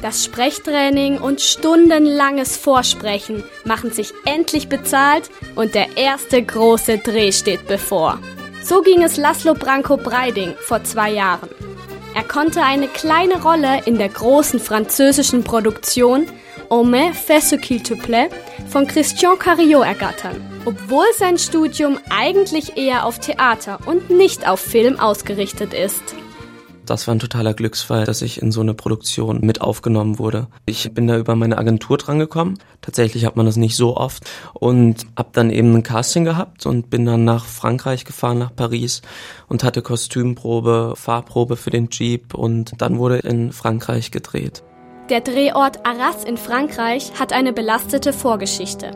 Das Sprechtraining und stundenlanges Vorsprechen machen sich endlich bezahlt und der erste große Dreh steht bevor. So ging es Laszlo Branko Breiding vor zwei Jahren. Er konnte eine kleine Rolle in der großen französischen Produktion Homme fait ce qu'il te plaît von Christian Cariot ergattern, obwohl sein Studium eigentlich eher auf Theater und nicht auf Film ausgerichtet ist das war ein totaler Glücksfall, dass ich in so eine Produktion mit aufgenommen wurde. Ich bin da über meine Agentur drangekommen. Tatsächlich hat man das nicht so oft und hab dann eben ein Casting gehabt und bin dann nach Frankreich gefahren, nach Paris und hatte Kostümprobe, Fahrprobe für den Jeep und dann wurde in Frankreich gedreht. Der Drehort Arras in Frankreich hat eine belastete Vorgeschichte.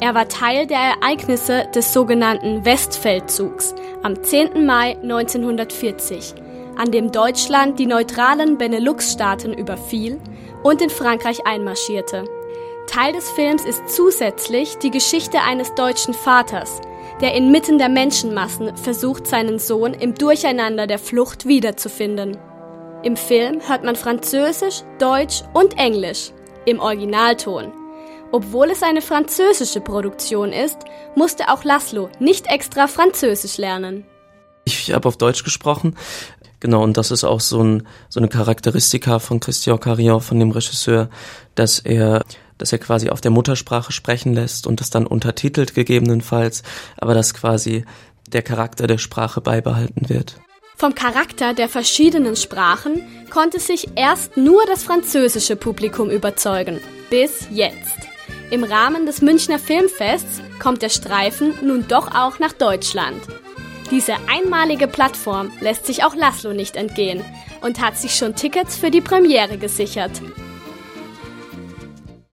Er war Teil der Ereignisse des sogenannten Westfeldzugs am 10. Mai 1940 an dem Deutschland die neutralen Benelux-Staaten überfiel und in Frankreich einmarschierte. Teil des Films ist zusätzlich die Geschichte eines deutschen Vaters, der inmitten der Menschenmassen versucht, seinen Sohn im Durcheinander der Flucht wiederzufinden. Im Film hört man Französisch, Deutsch und Englisch im Originalton. Obwohl es eine französische Produktion ist, musste auch Laszlo nicht extra Französisch lernen. Ich habe auf Deutsch gesprochen, Genau, und das ist auch so, ein, so eine Charakteristika von Christian Carillon, von dem Regisseur, dass er dass er quasi auf der Muttersprache sprechen lässt und das dann untertitelt gegebenenfalls, aber dass quasi der Charakter der Sprache beibehalten wird. Vom Charakter der verschiedenen Sprachen konnte sich erst nur das französische Publikum überzeugen. Bis jetzt. Im Rahmen des Münchner Filmfests kommt der Streifen nun doch auch nach Deutschland. Diese einmalige Plattform lässt sich auch Laszlo nicht entgehen und hat sich schon Tickets für die Premiere gesichert.